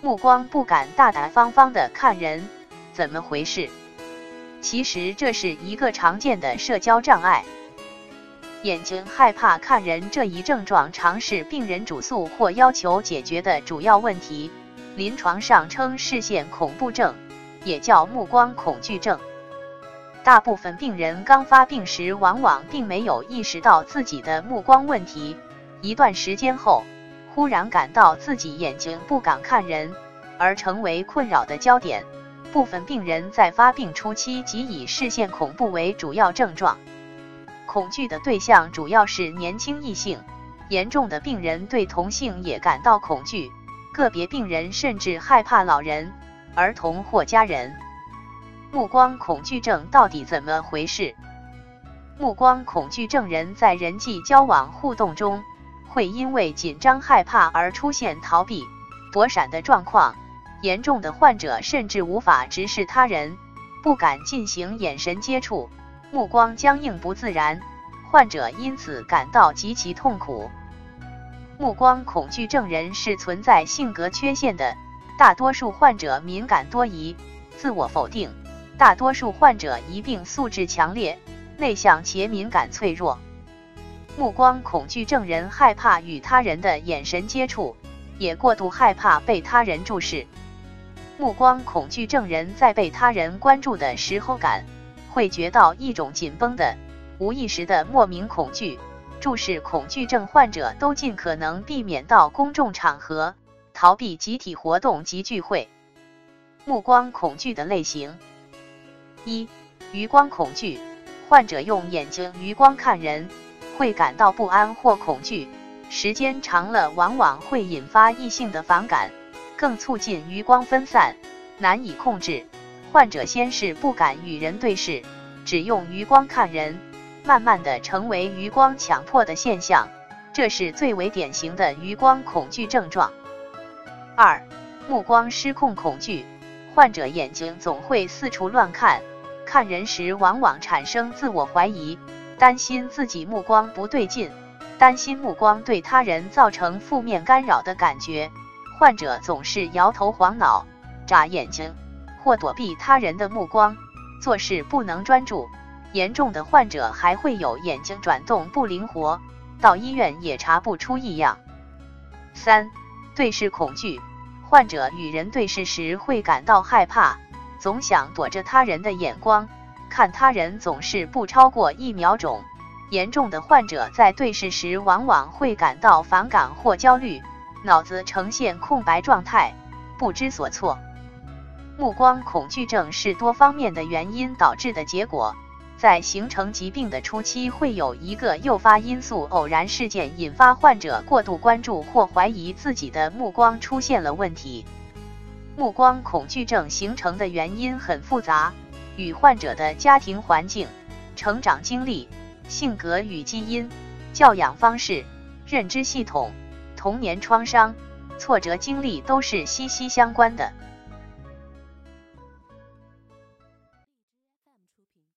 目光不敢大大方方的看人，怎么回事？其实这是一个常见的社交障碍。眼睛害怕看人这一症状，常是病人主诉或要求解决的主要问题。临床上称视线恐怖症，也叫目光恐惧症。大部分病人刚发病时，往往并没有意识到自己的目光问题，一段时间后，忽然感到自己眼睛不敢看人，而成为困扰的焦点。部分病人在发病初期即以视线恐怖为主要症状。恐惧的对象主要是年轻异性，严重的病人对同性也感到恐惧，个别病人甚至害怕老人、儿童或家人。目光恐惧症到底怎么回事？目光恐惧症人在人际交往互动中，会因为紧张害怕而出现逃避、躲闪的状况，严重的患者甚至无法直视他人，不敢进行眼神接触。目光僵硬不自然，患者因此感到极其痛苦。目光恐惧症人是存在性格缺陷的，大多数患者敏感多疑、自我否定，大多数患者疑病素质强烈、内向且敏感脆弱。目光恐惧症人害怕与他人的眼神接触，也过度害怕被他人注视。目光恐惧症人在被他人关注的时候感。会觉到一种紧绷的、无意识的莫名恐惧。注视恐惧症患者都尽可能避免到公众场合，逃避集体活动及聚会。目光恐惧的类型：一、余光恐惧，患者用眼睛余光看人，会感到不安或恐惧，时间长了往往会引发异性的反感，更促进余光分散，难以控制。患者先是不敢与人对视，只用余光看人，慢慢的成为余光强迫的现象，这是最为典型的余光恐惧症状。二、目光失控恐惧，患者眼睛总会四处乱看，看人时往往产生自我怀疑，担心自己目光不对劲，担心目光对他人造成负面干扰的感觉，患者总是摇头晃脑，眨眼睛。或躲避他人的目光，做事不能专注。严重的患者还会有眼睛转动不灵活，到医院也查不出异样。三、对视恐惧，患者与人对视时会感到害怕，总想躲着他人的眼光，看他人总是不超过一秒钟。严重的患者在对视时往往会感到反感或焦虑，脑子呈现空白状态，不知所措。目光恐惧症是多方面的原因导致的结果，在形成疾病的初期，会有一个诱发因素，偶然事件引发患者过度关注或怀疑自己的目光出现了问题。目光恐惧症形成的原因很复杂，与患者的家庭环境、成长经历、性格与基因、教养方式、认知系统、童年创伤、挫折经历都是息息相关的。